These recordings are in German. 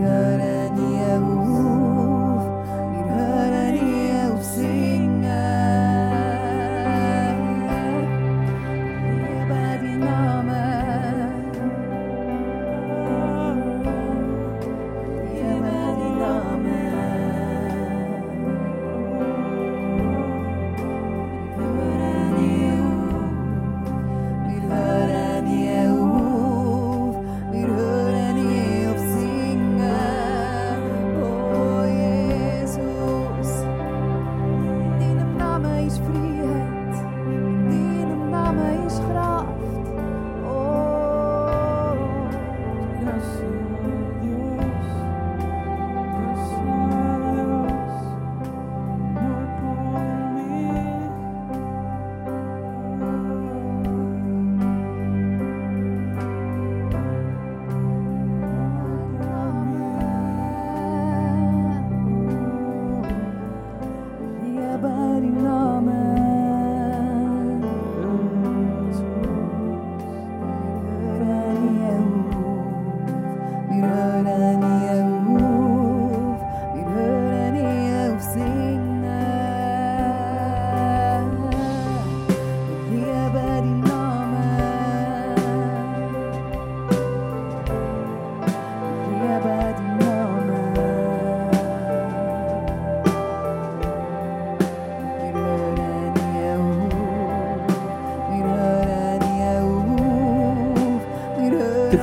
good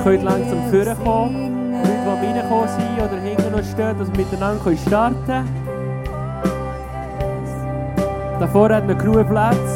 könnt langsam vorkommen. Leute, die reingekommen sind oder hinten noch stehen, dass wir miteinander starten können. Da vorne hat noch genug Platz.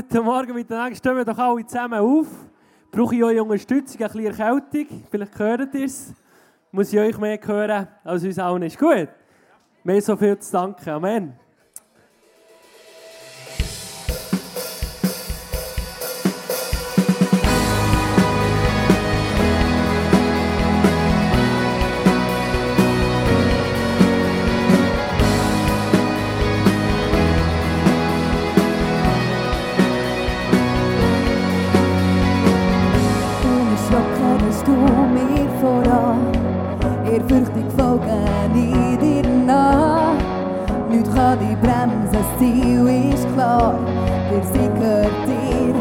Guten Morgen miteinander. Stehen wir doch alle zusammen auf. Brauche ich eure Unterstützung, ein bisschen Erkältung. Vielleicht hört ihr es. Muss ich euch mehr hören als uns allen. Ist gut? Mehr so viel zu danken. Amen. Bremsen, das Ziel ist klar. Der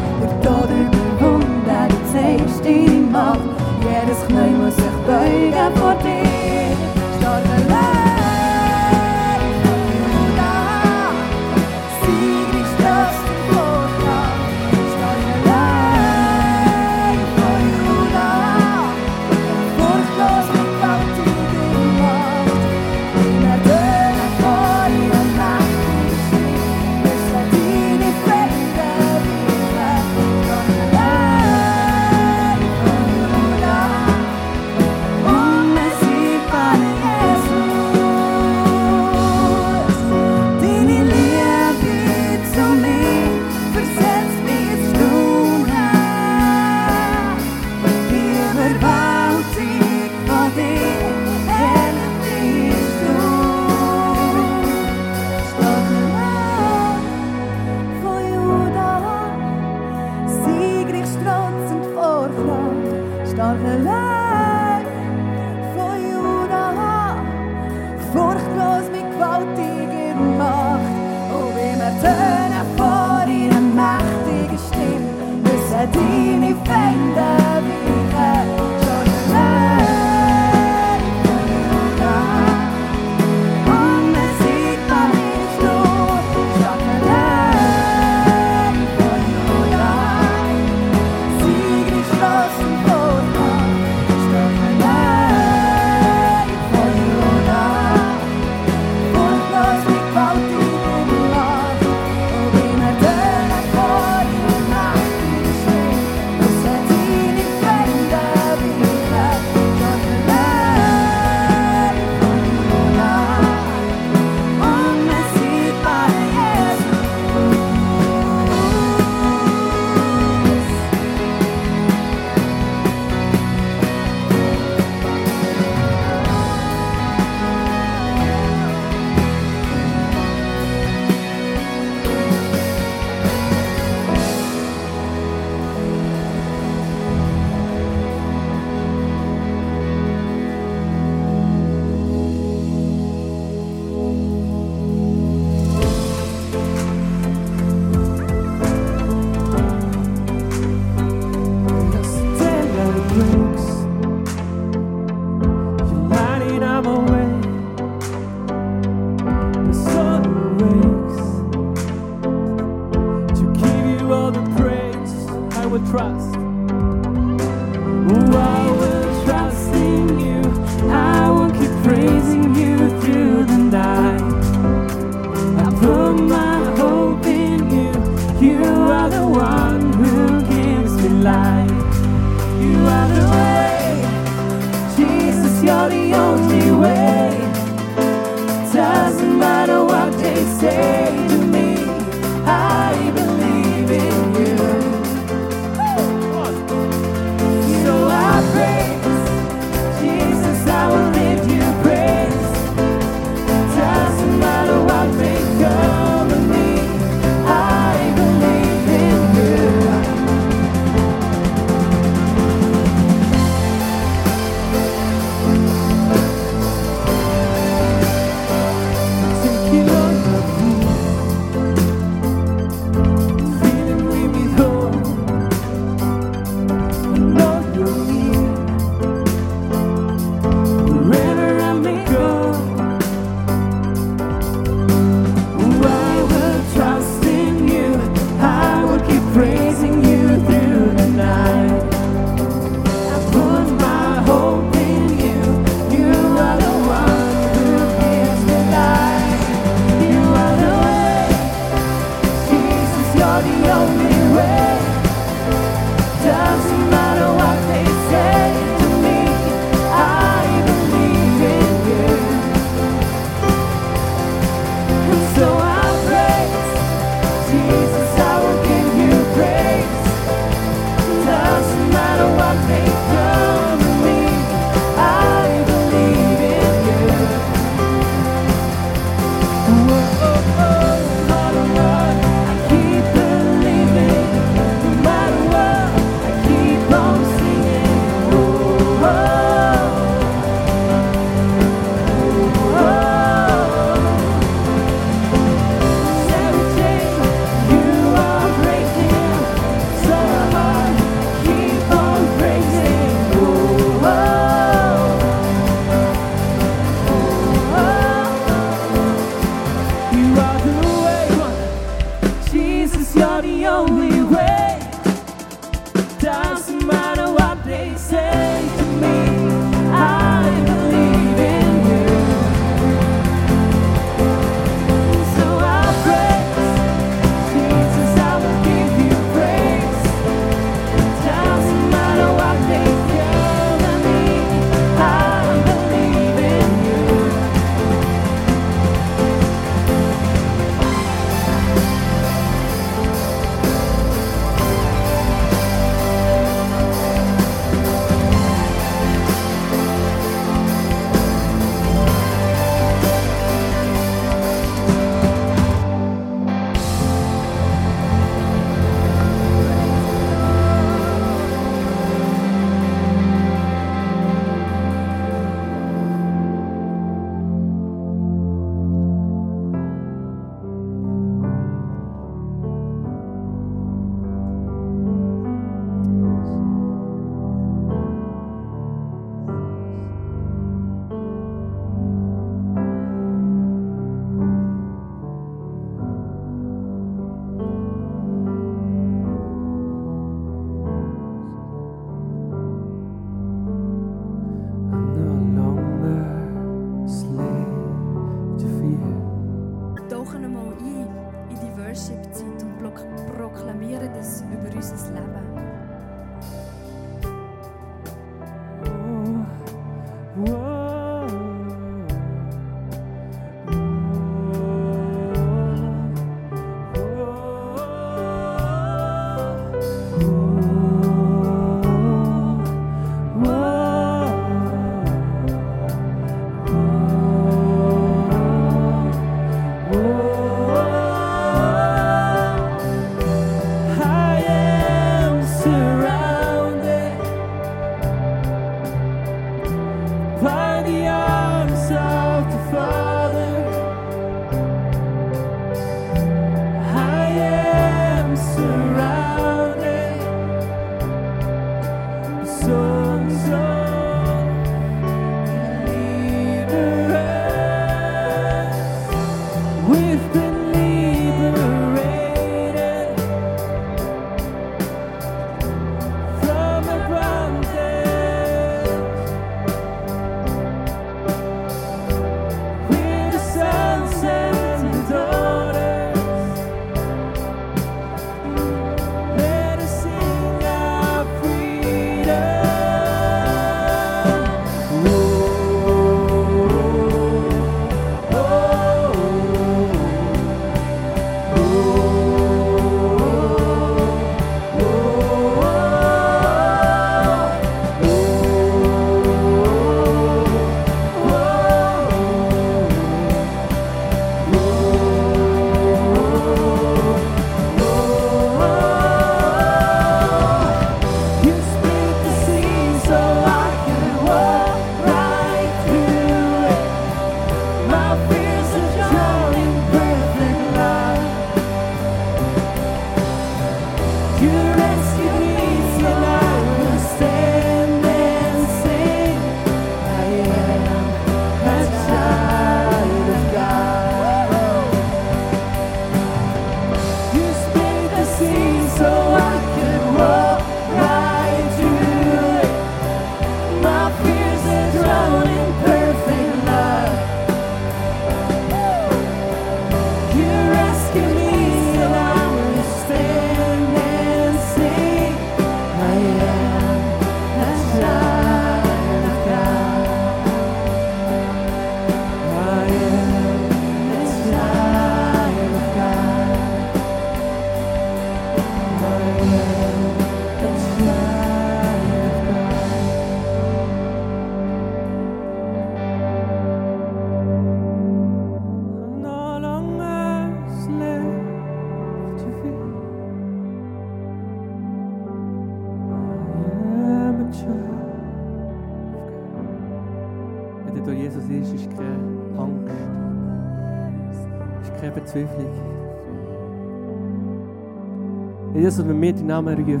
Jesus, wenn wir deinen Namen rufen,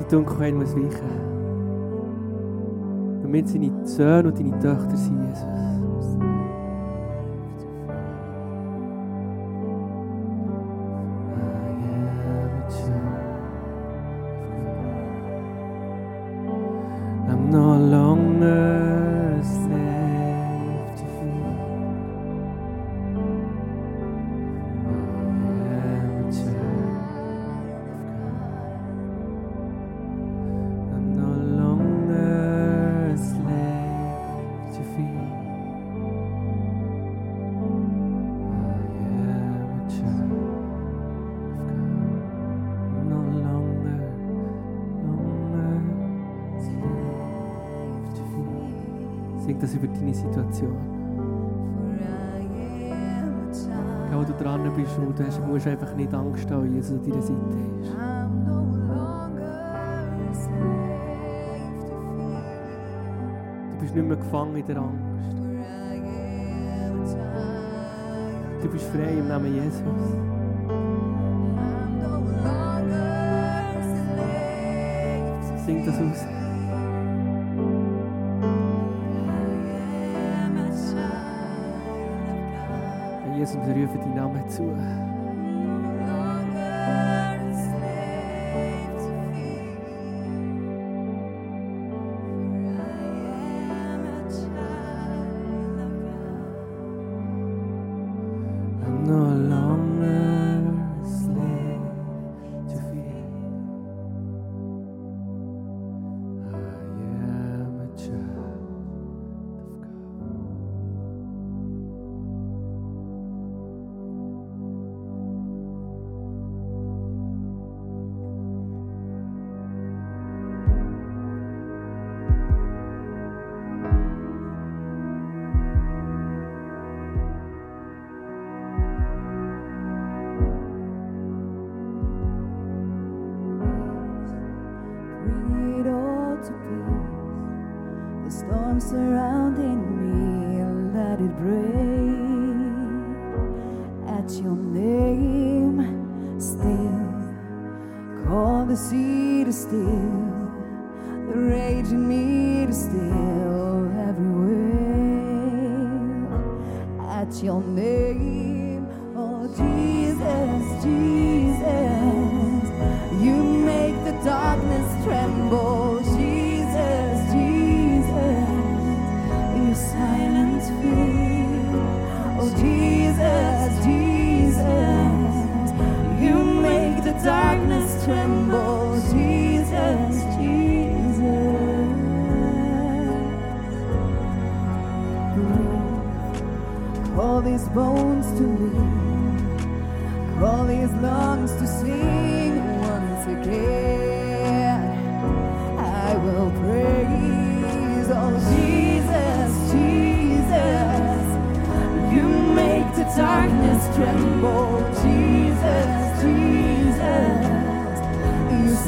die Dunkelheit muss weichen. Wenn wir seine Söhne und deine Töchter sind, Jesus. Sing das über deine Situation. Gell, wo du dran bist, und du hast, musst einfach nicht Angst haben, Jesus an deiner Seite ist. Du bist nicht mehr gefangen in der Angst. Du bist frei im Namen Jesus. Sing das aus. Jesus, wir rufen deinen Namen zu.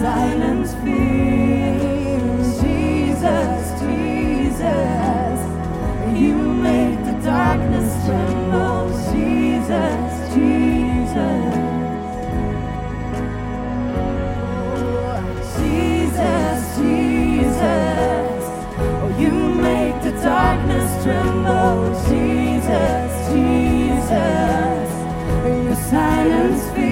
silence fears. Jesus, Jesus, you make the darkness tremble. Jesus, Jesus. you darkness tremble, Jesus, Jesus, your silence.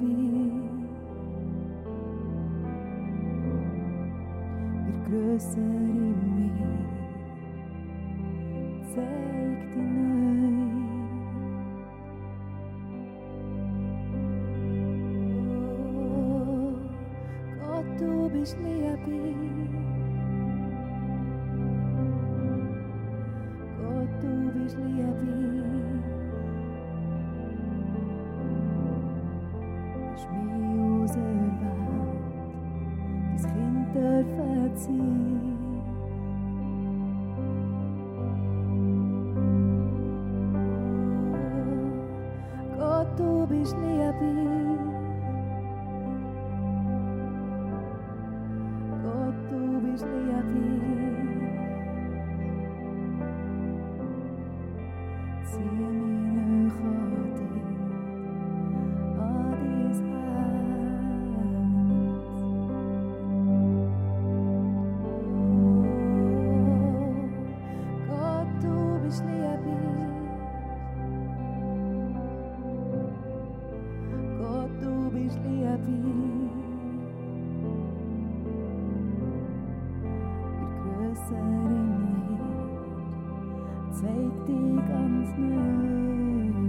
wird größer in mir. Zeig die neu. Oh, Gott, du bist Liebe. see. zeigt die ganz neu.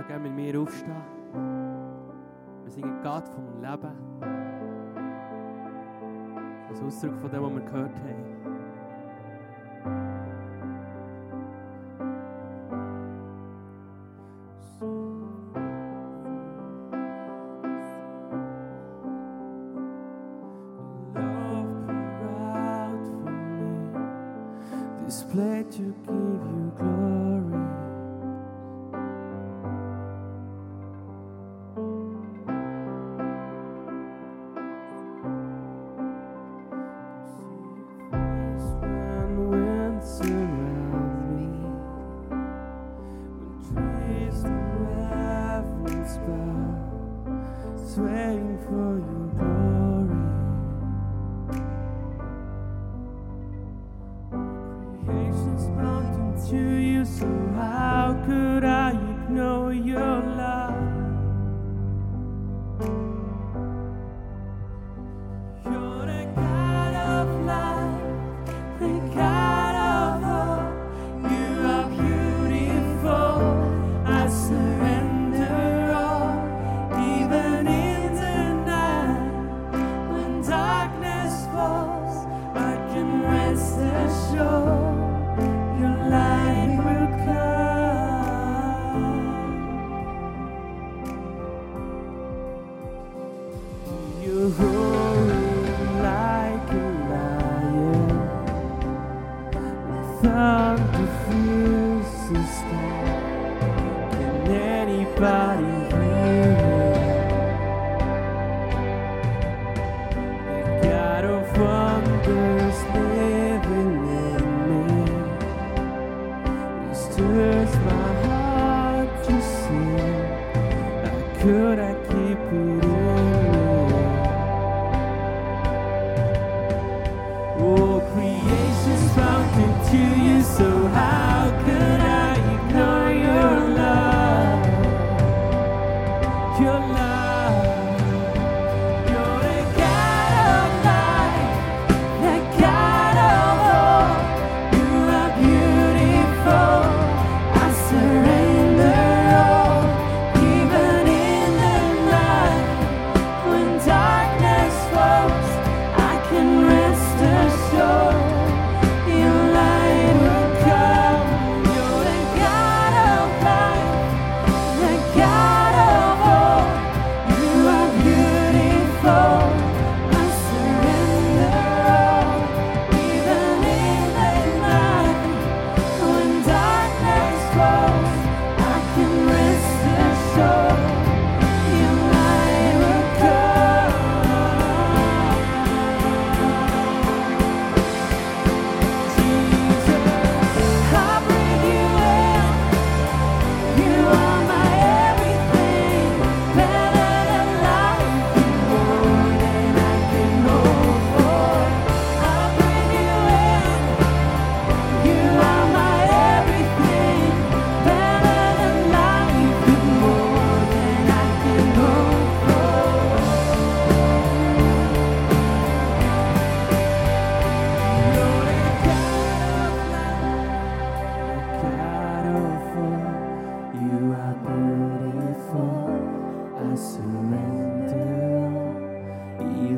da gerne mit mir aufstehen. Wir singen Gott vom Leben. Das Ausdruck von dem, was wir gehört haben.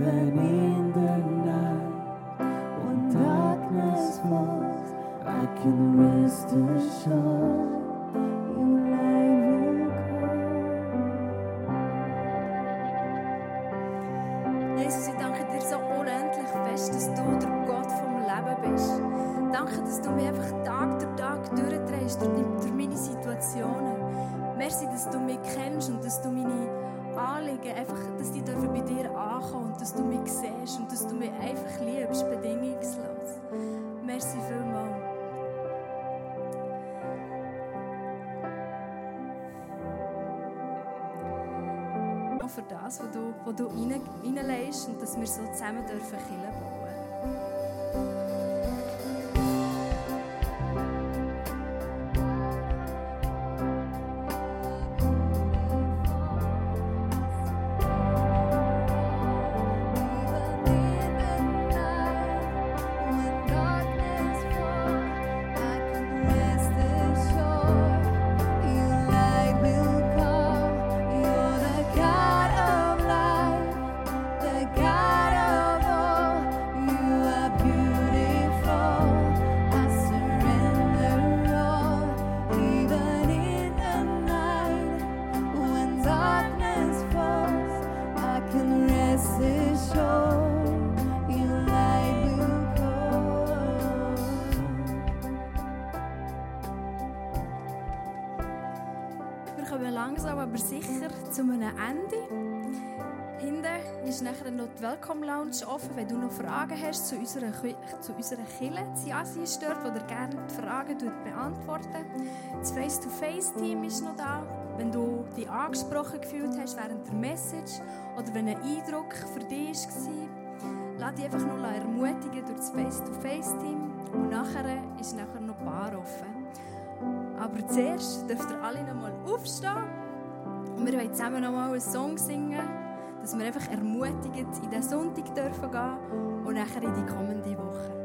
me Welcome Lounge offen, wenn du noch Fragen hast zu unserer, zu unserer Kille. Siasi ist dort, wo dir gerne die Fragen beantworten Das Face-to-Face-Team ist noch da. Wenn du dich angesprochen gefühlt hast während der Message oder wenn ein Eindruck für dich war, lass dich einfach noch ermutigen durch das Face-to-Face-Team. Und nachher ist nachher noch die Bar offen. Aber zuerst dürft ihr alle noch mal aufstehen. Und wir wollen zusammen noch mal einen Song singen, dass wir einfach ermutigt in den Sonntag dürfen gehen und nachher in die kommende Woche.